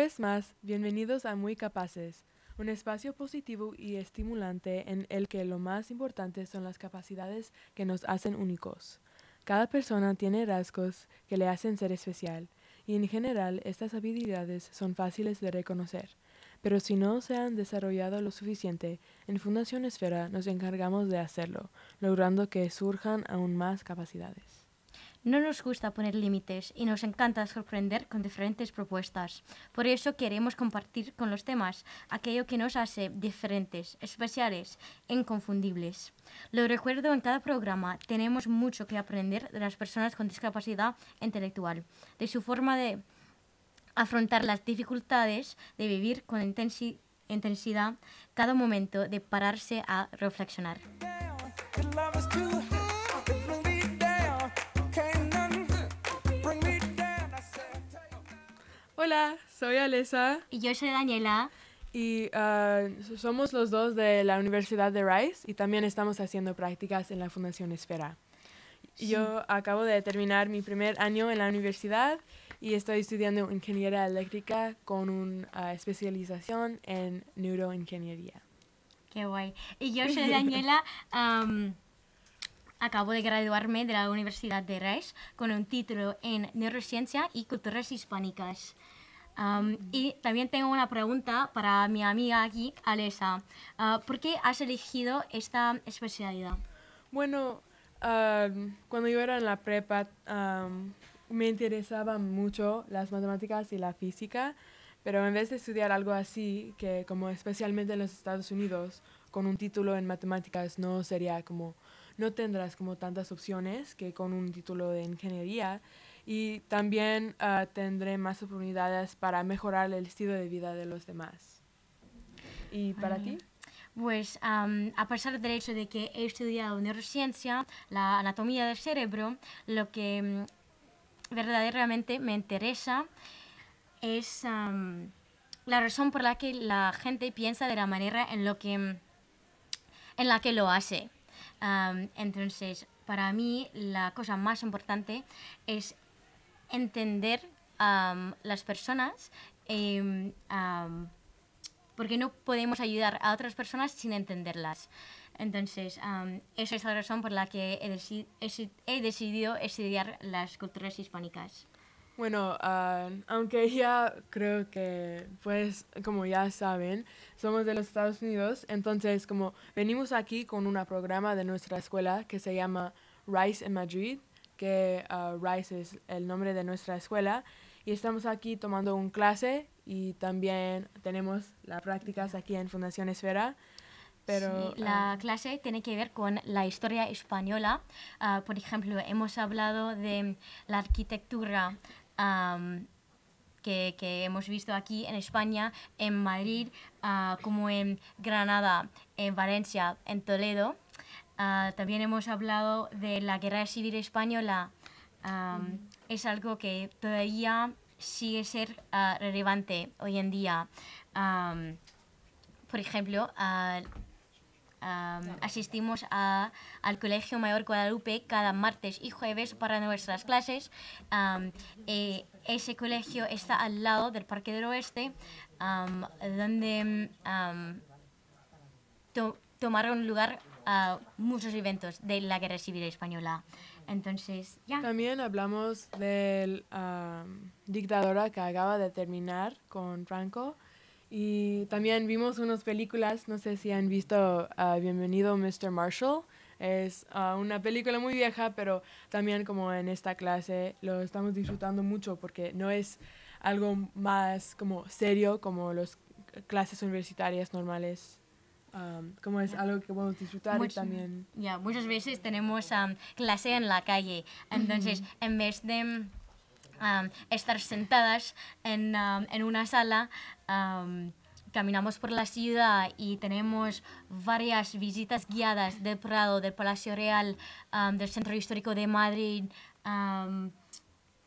vez más, bienvenidos a Muy Capaces, un espacio positivo y estimulante en el que lo más importante son las capacidades que nos hacen únicos. Cada persona tiene rasgos que le hacen ser especial, y en general estas habilidades son fáciles de reconocer. Pero si no se han desarrollado lo suficiente, en Fundación Esfera nos encargamos de hacerlo, logrando que surjan aún más capacidades. No nos gusta poner límites y nos encanta sorprender con diferentes propuestas. Por eso queremos compartir con los temas aquello que nos hace diferentes, especiales inconfundibles. Lo recuerdo en cada programa, tenemos mucho que aprender de las personas con discapacidad intelectual, de su forma de afrontar las dificultades, de vivir con intensidad cada momento, de pararse a reflexionar. Hola, soy Alesa. Y yo soy Daniela. Y ah, somos los dos de la Universidad de Rice y también estamos haciendo prácticas en la Fundación Esfera. Yo acabo de terminar mi primer año en la universidad y estoy estudiando ingeniería eléctrica con una ah, especialización en neuroingeniería. Qué guay. Y yo soy Daniela. acabo de graduarme de la Universidad de Rice con un título en neurociencia y culturas hispánicas y también tengo una pregunta para mi amiga aquí, Alesa. Ah, ¿Por qué has elegido esta especialidad? Bueno, cuando yo era en la prepa, me interesaban mucho las matemáticas y la física, pero en vez de estudiar algo así, que como especialmente en los Estados Unidos, con un título en matemáticas no sería como, no tendrás como tantas opciones que con un título de ingeniería y también ah, tendré más oportunidades para mejorar el estilo de vida de los demás. ¿Y para ti? Pues a pesar del hecho de que he estudiado neurociencia, la anatomía del cerebro, lo que mm, verdaderamente me interesa es la razón por la que la gente piensa de la manera en, lo que, en la que lo hace. entonces, para mí la cosa más importante es entender a las personas em, porque no podemos ayudar a otras personas sin entenderlas. Entonces, esa es la razón por la que he, decidido estudiar las culturas hispánicas. Bueno, aunque ya creo que, pues, como ya saben, somos de los Estados Unidos, entonces como venimos aquí con un programa de nuestra escuela que se llama Rice en Madrid, que uh, Rice es el nombre de nuestra escuela. Y estamos aquí tomando un clase y también tenemos las prácticas aquí en Fundación Esfera. Pero, la uh, clase tiene que ver con la historia española. Uh, por ejemplo, hemos hablado de la arquitectura um, que, que, hemos visto aquí en España, en Madrid, como en Granada, en Valencia, en Toledo. Ah, también hemos hablado de la guerra civil española. Es algo que todavía sigue ser uh, relevante hoy en día. por ejemplo, asistimos a, al Colegio Mayor Guadalupe cada martes y jueves para nuestras clases. Eh, ese colegio está al lado del Parque del Oeste, donde tomaron lugar muchos eventos de la Guerra Civil Española. Entonces, ya. También hablamos del dictadora que acaba de terminar con Franco. Y también vimos unas películas, no sé si han visto Bienvenido Mr. Marshall. Es una película muy vieja, pero también como en esta clase lo estamos disfrutando mucho porque no es algo más como serio como las clases universitarias normales como es algo que podemos disfrutar y también... Ya, muchas veces tenemos clase en la calle, entonces en vez de estar sentadas en, en una sala, caminamos por la ciudad y tenemos varias visitas guiadas del Prado, del Palacio Real, del Centro Histórico de Madrid.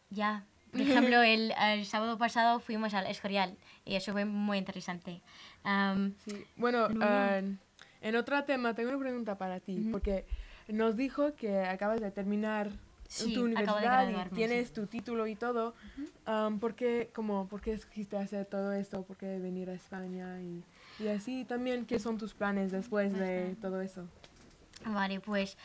ya, por ejemplo, el, el, sábado pasado fuimos al Escorial y eso fue muy interesante. Sí. Bueno, en otro tema, tengo una pregunta para ti, porque nos dijo que acabas de terminar Sí, tu universidad y tienes sí. tu título y todo, um, ¿por, qué, como, ¿por qué escogiste hacer todo esto? ¿Por qué venir a España? Y, y así también, ¿qué son tus planes después de todo eso? Vale, pues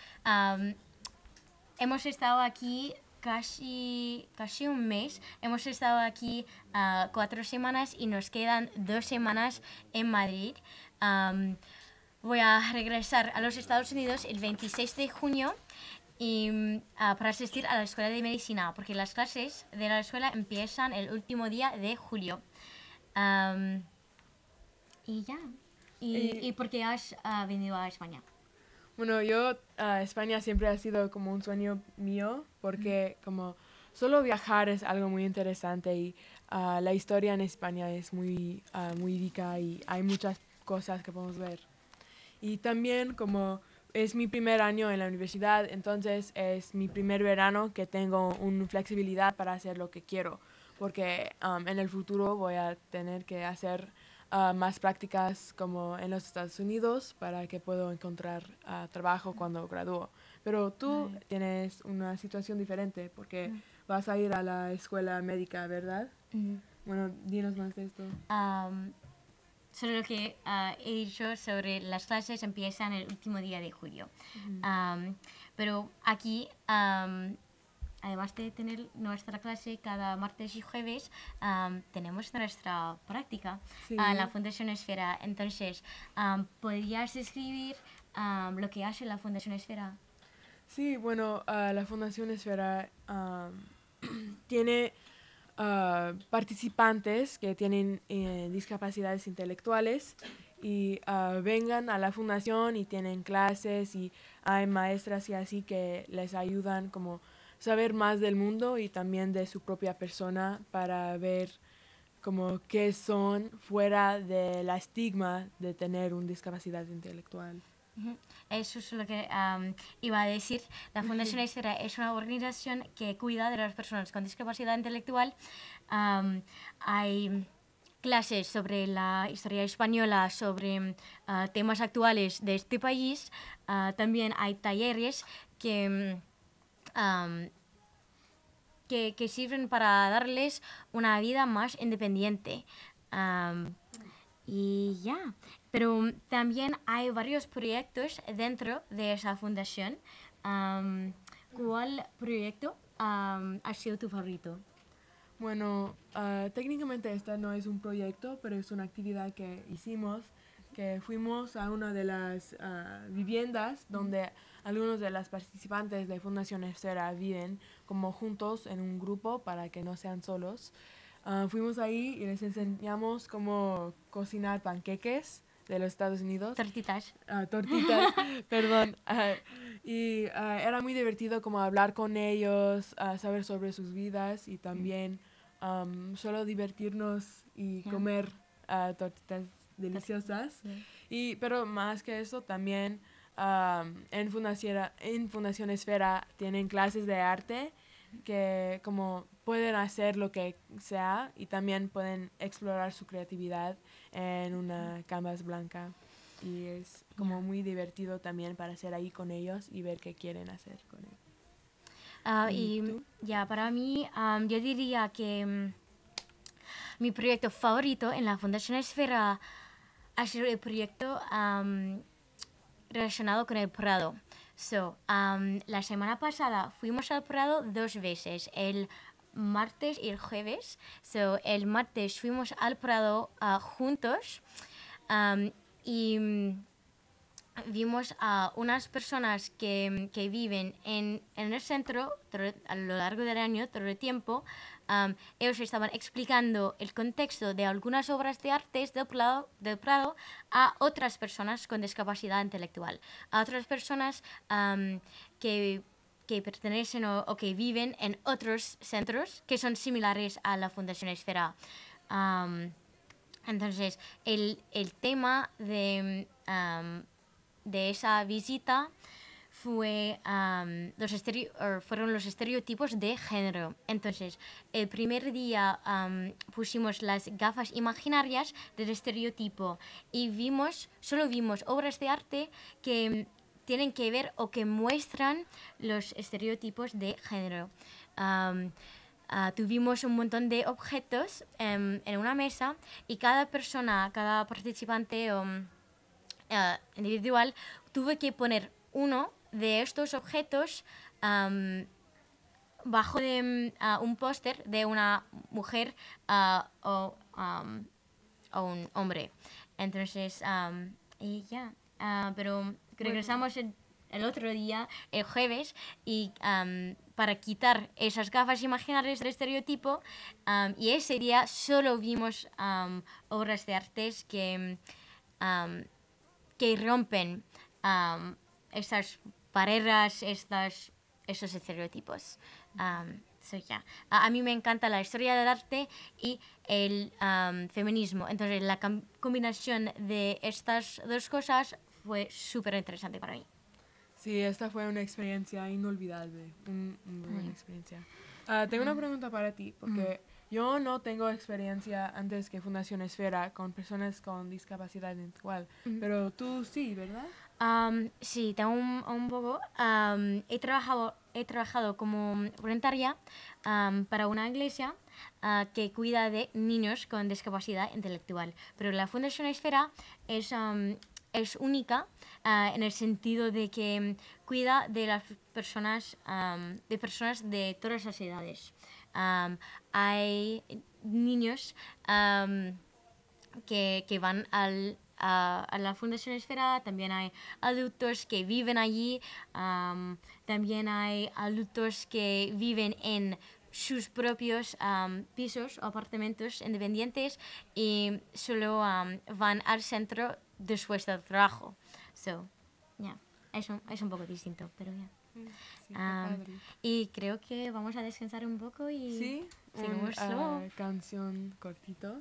hemos estado aquí casi, casi un mes. Hemos estado aquí ah, cuatro semanas y nos quedan dos semanas en Madrid. Voy a regresar a los Estados Unidos el 26 de junio y, ah, para asistir a la escuela de medicina, porque las clases de la escuela empiezan el último día de julio. Y ya. ¿Y, Y- y por qué has ah, venido a España? Bueno, yo, a España siempre ha sido como un sueño mío, porque como solo viajar es algo muy interesante y ah, la historia en España es muy, ah, muy rica y hay muchas cosas que podemos ver. Y también como es mi primer año en la universidad, entonces es mi primer verano que tengo una flexibilidad para hacer lo que quiero, porque um, en el futuro voy a tener que hacer ah, más prácticas como en los Estados Unidos para que puedo encontrar ah, trabajo cuando gradúo. Pero tú tienes una situación diferente porque vas a ir a la escuela médica, ¿verdad? Bueno, dinos más de esto. Am, solo lo que ah, he dicho sobre las clases empiezan el último día de julio. Am, pero aquí, am, además de tener nuestra clase cada martes y jueves, tenemos nuestra práctica Sí. a la Fundación Esfera. Entonces, ¿podrías describir am, lo que hace la Fundación Esfera? Sí, bueno, la Fundación Esfera tiene ah, participantes que tienen eh, discapacidades intelectuales y ah, vengan a la fundación y tienen clases y hay maestras y así que les ayudan como saber más del mundo y también de su propia persona para ver como qué son fuera de la estigma de tener una discapacidad intelectual. Eso es lo que am, iba a decir. La Fundación Esfera es una organización que cuida de las personas con discapacidad intelectual. Am, hay clases sobre la historia española, sobre ah, temas actuales de este país. Ah, también hay talleres que... mm, am, que, que sirven para darles una vida más independiente. Am, y ya, pero mm, también hay varios proyectos dentro de esa fundación. Am, ¿Cuál proyecto ha sido tu favorito? Bueno, ah, técnicamente esta no es un proyecto, pero es una actividad que hicimos, que fuimos a una de las ah, viviendas donde algunos de los participantes de Fundación Esfera viven como juntos en un grupo para que no sean solos. Ah, fuimos ahí y les enseñamos cómo cocinar panqueques de los Estados Unidos Tortitas. ah, tortitas, perdón. ah, y era muy divertido como hablar con ellos, saber sobre sus vidas y también am, solo divertirnos y comer tortitas deliciosas. Y, pero más que eso, también am, en, Fundación, en Fundación Esfera tienen clases de arte que como pueden hacer lo que sea y también pueden explorar su creatividad en una canvas blanca y es como muy divertido también para hacer ahí con ellos y ver qué quieren hacer con él. Ah, ¿Y ya, para mí, am, yo diría que mm, mi proyecto favorito en la Fundación Esfera ha sido el proyecto am, relacionado con el Prado. So, am, la semana pasada fuimos al Prado dos veces, el martes y el jueves. So, el martes fuimos al Prado ah, juntos am, y mm, vimos a unas personas que, que viven en, en el centro a lo largo del año, todo el tiempo. Am, ellos estaban explicando el contexto de algunas obras de arte del Prado, del Prado a otras personas con discapacidad intelectual, a otras personas am, que, que pertenecen o, o que viven en otros centros que son similares a la Fundación Esfera. Am, entonces, el, el tema de, am, de esa visita fue, los er, fueron los estereotipos de género. Entonces, el primer día pusimos las gafas imaginarias del estereotipo y vimos, solo vimos obras de arte que tienen que ver o que muestran los estereotipos de género. Ah, tuvimos un montón de objetos em, en una mesa y cada persona, cada participante ah, individual tuvo que poner uno de estos objetos bajo de mm, un póster de una mujer o, o un hombre. Entonces, y ya. Ah, pero regresamos el, el otro día, el jueves, y para quitar esas gafas imaginarias del estereotipo, y ese día solo vimos obras de artes que, que rompen am, estas barreras, estas, esos estereotipos. Am, so, yeah. a, a mí me encanta la historia del arte y el feminismo. Entonces, la combinación de estas dos cosas fue súper interesante para mí. Sí, esta fue una experiencia inolvidable, un- una buena Sí. experiencia. Ah, tengo una pregunta para ti, porque yo no tengo experiencia antes que Fundación Esfera con personas con discapacidad intelectual, pero tú sí, ¿verdad? Am, sí, tengo un, un poco. am, he, trabajado, he trabajado como voluntaria para una iglesia ah, que cuida de niños con discapacidad intelectual. Pero la Fundación Esfera es, es única ah, en el sentido de que cuida de las personas, de personas de todas las edades. Hay niños que, que van al, a, a la Fundación Esfera, también hay adultos que viven allí, am, también hay adultos que viven en sus propios am, pisos o apartamentos independientes y solo am, van al centro después del trabajo. So, yeah, es, un, es un poco distinto, pero ya. Sí, qué Am, padre. y creo que vamos a descansar un poco y Sí, seguimos una luego. canción cortito.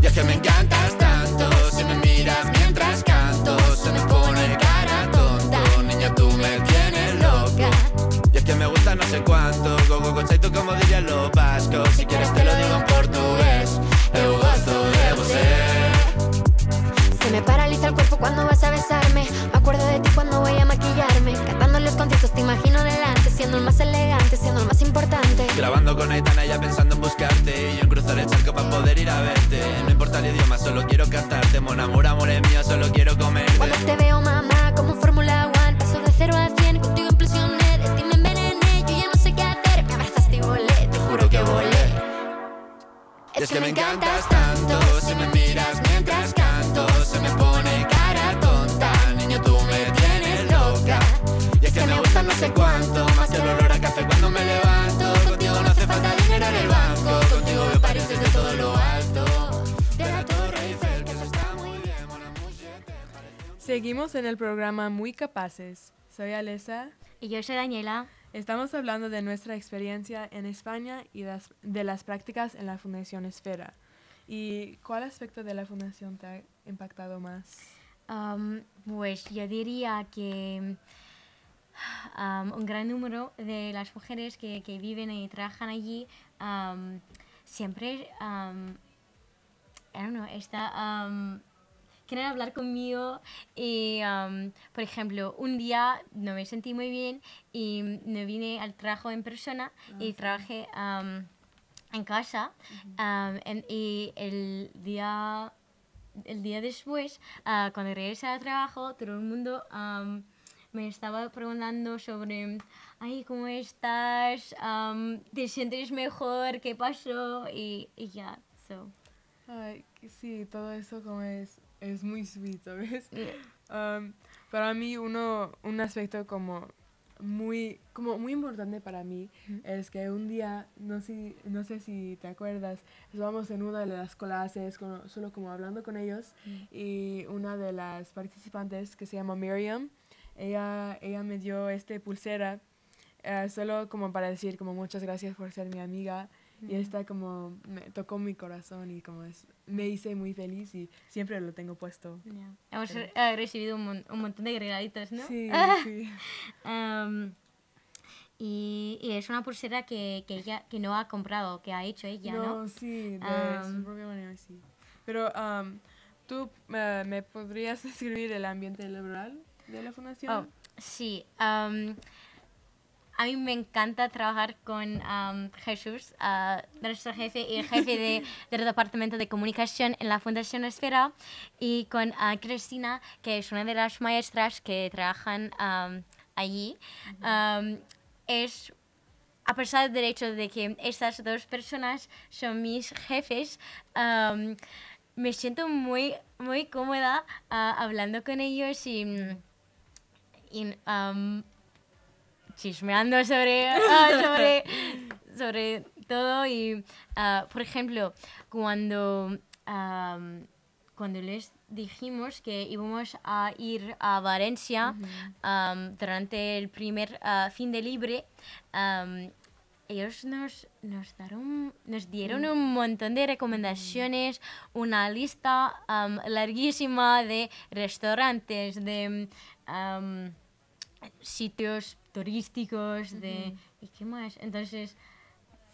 Y es que me encantas tanto, si me miras mientras canto, se me pone cara tonta. Niña, tú me tienes loca. Y es que me gusta no sé cuánto, go go tú como dirían los vascos. Si quieres te lo digo en portugués, eu gosto de você. Se me paraliza el cuerpo cuando vas a besarme. Me acuerdo de ti cuando voy a maquillarme. Cantando los conciertos te imagino delante, siendo el más elegante, siendo el más importante. Grabando con Aitana ya pensando en buscarte Y yo cruzar el charco para poder ir a verte. No importa el idioma, solo quiero cantarte Mon amor, amor es mío, solo quiero comerte. Cuando te veo, Seguimos en el programa Muy Capaces. Soy Alessa. Y yo soy Daniela. Estamos hablando de nuestra experiencia en España y las- de las prácticas en la Fundación Esfera. ¿Y cuál aspecto de la Fundación te ha impactado más? Am, pues yo diría que am, un gran número de las mujeres que, que viven y trabajan allí am, siempre I don't know, está, quieren hablar conmigo y, am, por ejemplo, un día no me sentí muy bien y me vine al trabajo en persona y trabajé am, en casa am, en- y el día el día después, ah, cuando regresé al trabajo, todo el mundo am, me estaba preguntando sobre, ay, ¿cómo estás? Am, ¿Te sientes mejor? ¿Qué pasó? Y, y ya, so. Ay, sí, todo eso como es, es muy sweet, ¿sabes? Um, para mí uno, un aspecto como muy, como muy importante para mí es que un día, no sé, no sé si te acuerdas, estábamos en una de las clases, con- solo como hablando con ellos, y una de las participantes que se llama Miriam, ella, ella me dio este pulsera, eh, solo como para decir como muchas gracias por ser mi amiga, y esta como me tocó mi corazón y como es, me hice muy feliz y siempre lo tengo puesto. Ya. Hemos re- recibido un, mon- un montón de regalitos, ¿no? Sí, sí. Am, y, y es una pulsera que, que ella que no ha comprado, que ha hecho ella, ¿no? No, sí, de su Am. propia manera, sí. Pero am, tú eh, me podrías describir el ambiente laboral de la fundación. Oh, sí. A mí me encanta trabajar con am, Jesús, ah, nuestro jefe y el jefe de- del departamento de comunicación en la Fundación Esfera, y con ah, Cristina, que es una de las maestras que trabajan am, allí. Am, es a pesar del hecho de que estas dos personas son mis jefes, am, me siento muy, muy cómoda ah, hablando con ellos y, y, am, chismeando sobre, ah, sobre, sobre todo. Y, ah, por ejemplo, cuando, cuando les dijimos que íbamos a ir a Valencia durante el primer ah, fin de libre, ellos nos, nos, daron, nos dieron un montón de recomendaciones, una lista larguísima de restaurantes, de sitios turísticos, de... ¿Y qué más? Entonces,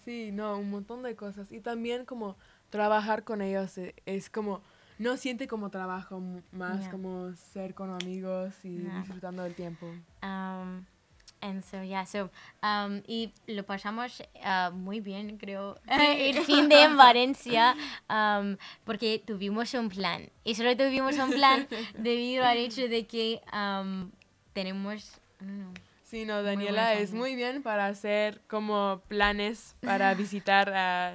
Sí, no, un montón de cosas. Y también como trabajar con ellos e- es como, no siente como trabajo, más Ya. como ser con amigos y Ya. disfrutando del tiempo. Um, and so, yeah, so, um, y lo pasamos ah, muy bien, creo, el fin de en Valencia, um, porque tuvimos un plan. Y solo tuvimos un plan debido al hecho de que um, tenemos... Sí, no, Daniela es muy bien para hacer como planes para visitar a,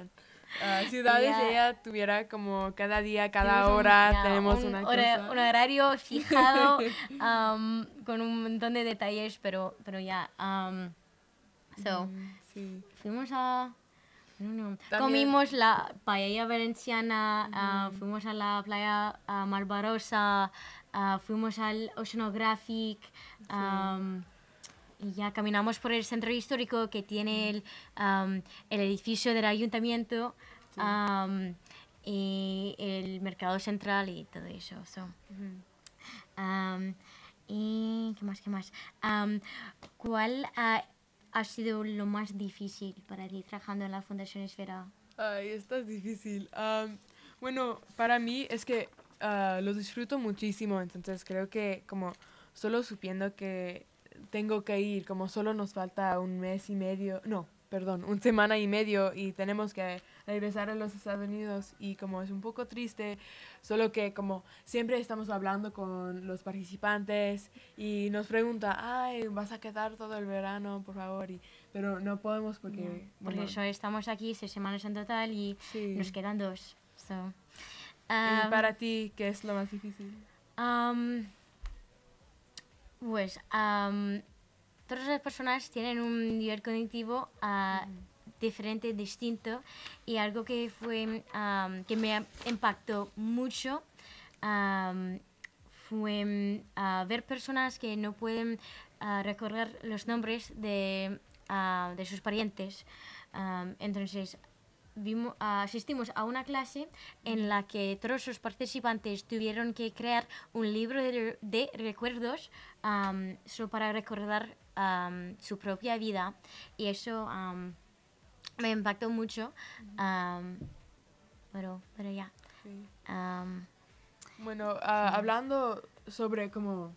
a ciudades. Ya. Ella tuviera como cada día, cada un- hora ya, tenemos un, una hora- cosa. un horario fijado um, con un montón de detalles, pero, pero ya. um, so, Mm, Sí. Fuimos a... no, no. Comimos la paella valenciana, ah, fuimos a la playa ah, Malvarosa, ah, fuimos al Oceanographic, am, y ya caminamos por el centro histórico que tiene el, am, el edificio del ayuntamiento am, y el mercado central y todo eso. so. Am, y qué más, qué más. ¿Cuál ha, ha sido lo más difícil para ti trabajando en la Fundación Esfera? Ay, esta es difícil. Bueno, para mí es que ah, lo disfruto muchísimo, entonces creo que como solo supiendo que tengo que ir, como solo nos falta un mes y medio, no, perdón, una semana y medio y tenemos que regresar a los Estados Unidos y como es un poco triste, solo que como siempre estamos hablando con los participantes y nos pregunta, ay, vas a quedar todo el verano, por favor, y, pero no podemos porque... Porque bueno, eso estamos aquí seis semanas en total y Sí. nos quedan dos. so. ¿Y Am, para ti qué es lo más difícil? Am, pues am, todas las personas tienen un nivel cognitivo ah, diferente, distinto y algo que fue am, que me impactó mucho am, fue ah, ver personas que no pueden ah, recordar los nombres de, de sus parientes. Entonces, vimos, asistimos a una clase en la que todos los participantes tuvieron que crear un libro de, de recuerdos am, solo para recordar am, su propia vida y eso am, me impactó mucho. pero, pero ya. Bueno, ah, hablando sobre como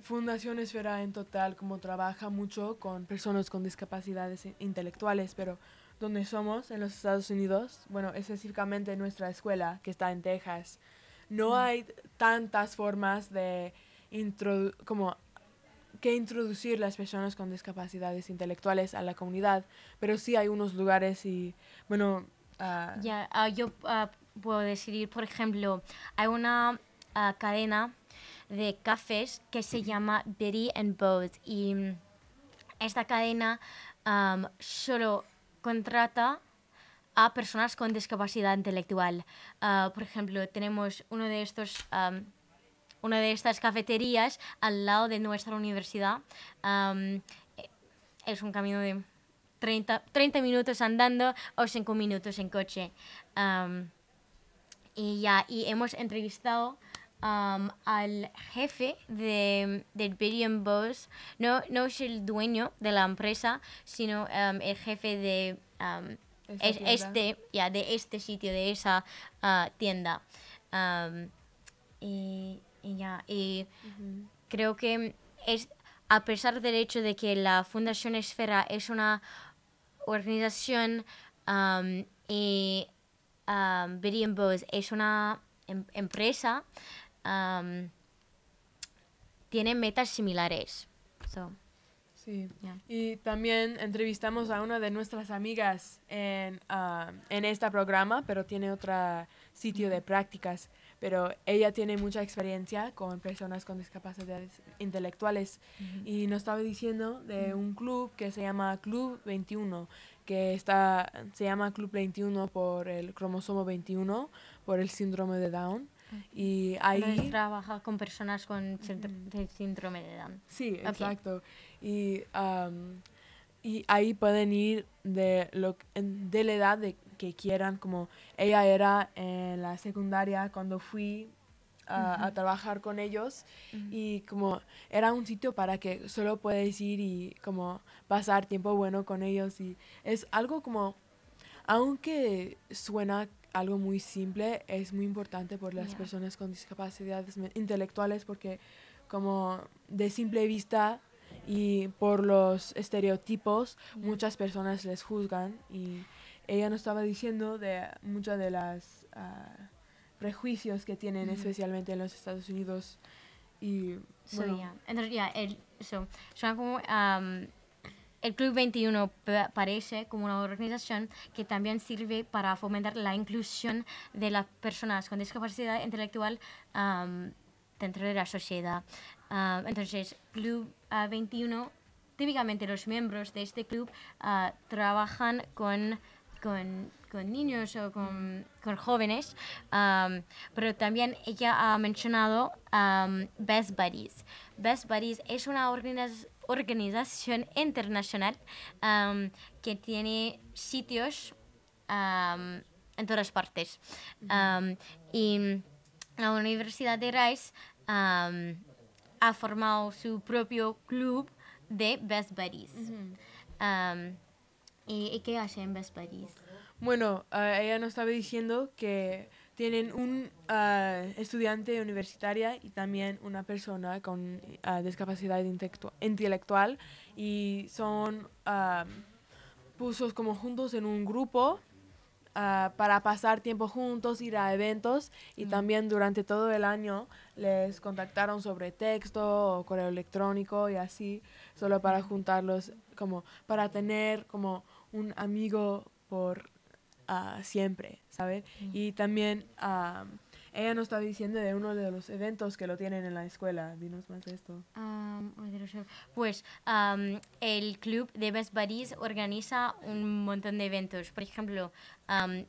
Fundación Esfera en total, como trabaja mucho con personas con discapacidades intelectuales, pero donde somos, en los Estados Unidos, bueno, específicamente en nuestra escuela, que está en Texas, no hay tantas formas de introdu- como que introducir las personas con discapacidades intelectuales a la comunidad, pero sí hay unos lugares y, bueno, ah, Ya, ah, yo ah, puedo decir, por ejemplo, hay una cadena de cafés que se llama Betty and Bode y esta cadena am, solo contrata a personas con discapacidad intelectual. Ah, por ejemplo, tenemos uno de estos, una de estas cafeterías al lado de nuestra universidad. Es un camino de 30, 30 minutos andando o 5 minutos en coche. Y ya, y hemos entrevistado am, al jefe de, del Billion Boss, no, no es el dueño de la empresa, sino am, el jefe de es- tienda. este, ya, de este sitio, de esa ah, tienda. Am, y, y ya, y creo que es, a pesar del hecho de que la Fundación Esfera es una organización y um, Bows es una em- empresa, am, tienen metas similares. So, Sí. Ya. Y también entrevistamos a una de nuestras amigas en, ah, en este programa, pero tiene otro sitio de prácticas. Pero ella tiene mucha experiencia con personas con discapacidades intelectuales y nos estaba diciendo de un club que se llama Club 21, que está, se llama Club 21 por el cromosomo 21, por el síndrome de Down. Y ahí... Trabaja con personas con síndrome de Down. Sí, Ok. exacto. Y, am, y ahí pueden ir de, lo, de la edad de, que quieran, como ella era en la secundaria cuando fui a, a trabajar con ellos y como era un sitio para que solo puedes ir y como pasar tiempo bueno con ellos y es algo como, aunque suena algo muy simple, es muy importante por las personas con discapacidades intelectuales porque como de simple vista y por los estereotipos muchas personas les juzgan. Y ella nos estaba diciendo de muchas de las ah, prejuicios que tienen especialmente en los Estados Unidos. Y So, bueno, yeah. El, so, como, um, el Club 21 pa- parece como una organización que también sirve para fomentar la inclusión de las personas con discapacidad intelectual dentro de la sociedad. Ah, entonces, Club ah, 21, típicamente los miembros de este club ah, trabajan con con, con niños o con, con jóvenes, pero también ella ha mencionado Best Buddies. Best Buddies es una organiz- organización internacional am, que tiene sitios am, en todas partes. Y la Universidad de Rice ha formado su propio club de Best Buddies. ¿y, qué hacen Best Buddies? Bueno, ella nos estaba diciendo que tienen un ah, estudiante universitaria y también una persona con ah, discapacidad intelectu- intelectual y son ah, puestos como juntos en un grupo para pasar tiempo juntos, ir a eventos y también durante todo el año les contactaron sobre texto o correo electrónico y así, solo para juntarlos, como para tener como un amigo por ah, siempre, ¿sabes? Y también ah, ella nos estaba diciendo de uno de los eventos que lo tienen en la escuela. Dinos más de esto. Los- pues am, el club de Best Buddies organiza un montón de eventos. Por ejemplo, el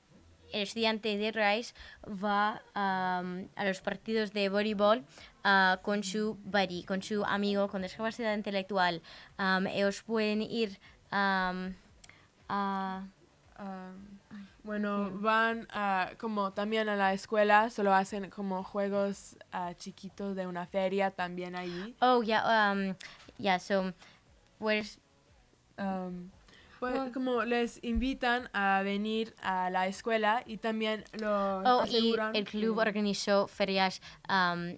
estudiante de Rice va a los partidos de voleibol ah, con su buddy, con su amigo con discapacidad intelectual. Ellos pueden ir a... Bueno, van a, como también a la escuela, solo hacen como juegos ah, chiquitos de una feria también ahí. Oh, ya, am, ya, so, pues Am, pues, Oh. como les invitan a venir a la escuela y también lo Oh, y aseguran el club organizó ferias am,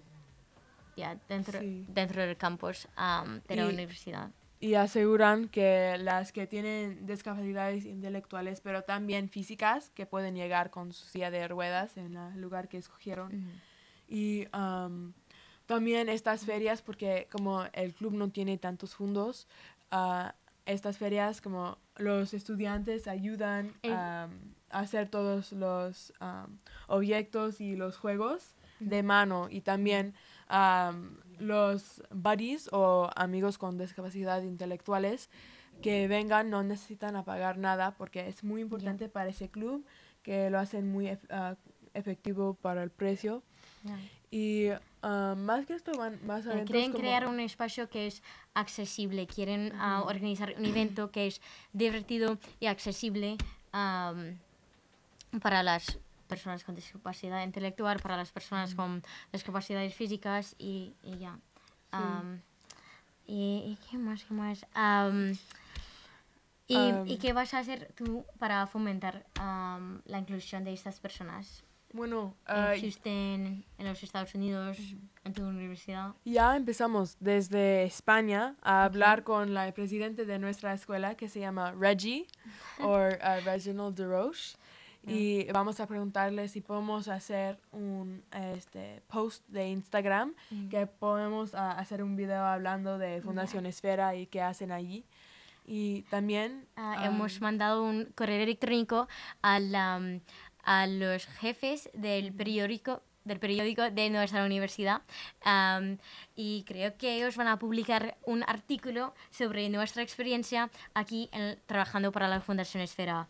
ya, dentro, Sí. dentro del campus am, de la Y- universidad. Y aseguran que las que tienen discapacidades intelectuales, pero también físicas, que pueden llegar con su silla de ruedas en el lugar que escogieron. Y am, también estas ferias, porque como el club no tiene tantos fondos, ah, estas ferias como los estudiantes ayudan am, a hacer todos los am, objetos y los juegos de mano. Y también am, los buddies o amigos con discapacidad intelectuales que vengan no necesitan a pagar nada porque es muy importante para ese club que lo hacen muy ah, efectivo para el precio. Ya. y ah, más que esto van más eventos quieren crear un espacio que es accesible, quieren ah, organizar un evento que es divertido y accesible am, para las personas con discapacidad intelectual, para las personas con discapacidades físicas y, y ya. Am, y, y qué más? ¿Qué más? Am, y, Am. ¿Y qué vas a hacer tú para fomentar la inclusión de estas personas? bueno En ah, Houston, en los Estados Unidos, en tu universidad. Ya empezamos desde España a hablar con la presidente de nuestra escuela que se llama Reggie o uh, Reginald DeRoche y vamos a preguntarle si podemos hacer un este, post de Instagram que podemos ah, hacer un video hablando de Fundación Esfera y qué hacen allí. Y también Ah, ah, hemos mandado un correo electrónico a, la, mm, a los jefes del periódico del periódico de nuestra universidad am, y creo que ellos van a publicar un artículo sobre nuestra experiencia aquí en- trabajando para la Fundación Esfera.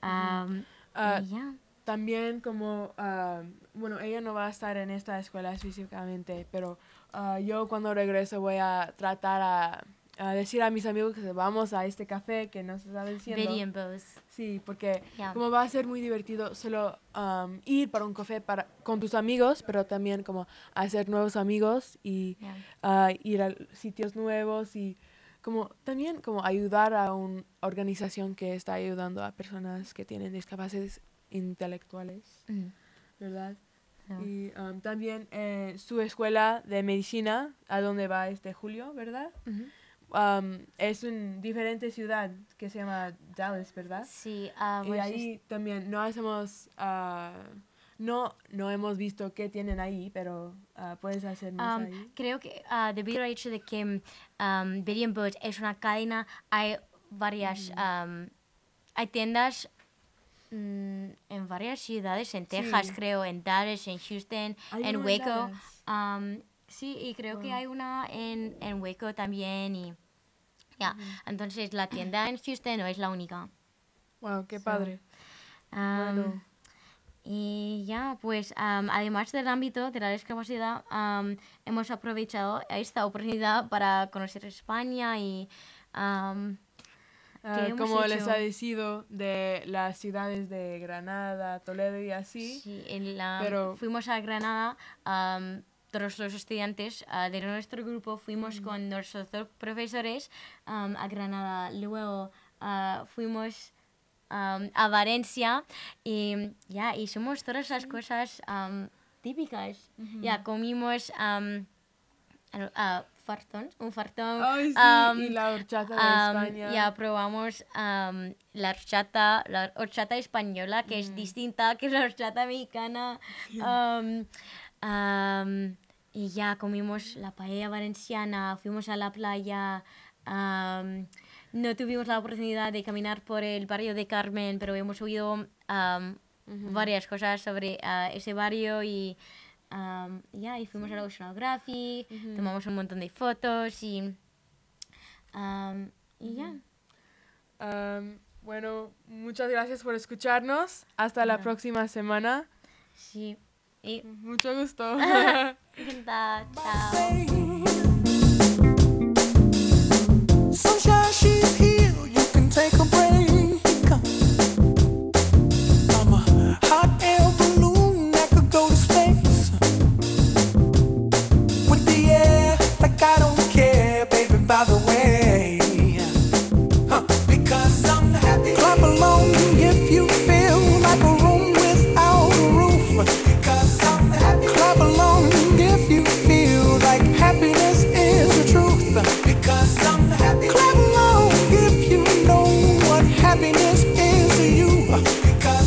Ah, ya. También como, ah, bueno, ella no va a estar en esta escuela específicamente, pero ah, yo cuando regreso voy a tratar a, a decir a mis amigos que vamos a este café que nos está diciendo. Bose. Sí, porque como va a ser muy divertido solo am, ir para un café para, con tus amigos, pero también como hacer nuevos amigos y Ya. ah, ir a sitios nuevos y como también como ayudar a una organización que está ayudando a personas que tienen discapacidades intelectuales. Mm. ¿verdad? No. Y um, también eh, su escuela de medicina, a donde va este Julio, ¿verdad? Um, es en diferente ciudad que se llama Dallas, ¿verdad? Sí, ah, y pues ahí también no hacemos, ah, no, no hemos visto qué tienen ahí, pero ah, puedes hacer más Am, ahí. creo que ah, debido al hecho de que um, Betty and Butch es una cadena, hay varias, am, hay tiendas mm, en varias ciudades, en Texas Sí. creo, en Dallas, en Houston, Hay en Waco. Am, sí, y creo que hay una en, en Waco también y ya, entonces la tienda en Houston no es la única. Wow, qué padre. Am, Bueno. Y ya, pues am, además del ámbito de la discapacidad, am, hemos aprovechado esta oportunidad para conocer España y Ah, hemos como les hecho? ha decido de las ciudades de Granada, Toledo y así. sí, en la- pero- fuimos a Granada, todos los estudiantes ah, de nuestro grupo fuimos con nuestros profesores a Granada. Luego ah, fuimos am, a Valencia y ya hicimos todas las cosas am, típicas. Ya comimos am, al- ah, fartons, un fartón. Ay, sí, y la horchata de España. Ya probamos am, la horchata, la horchata española, que es distinta que la horchata mexicana. Y ya comimos la paella valenciana, fuimos a la playa. am, no tuvimos la oportunidad de caminar por el barrio de Carmen, pero hemos oído am, varias cosas sobre ah, ese barrio y am, ya, y fuimos a la Oceanography, tomamos un montón de fotos y, am, y ya. Bueno, muchas gracias por escucharnos. Hasta la próxima semana. Sí. Y Mucho gusto. Chao. She's here. You can take a.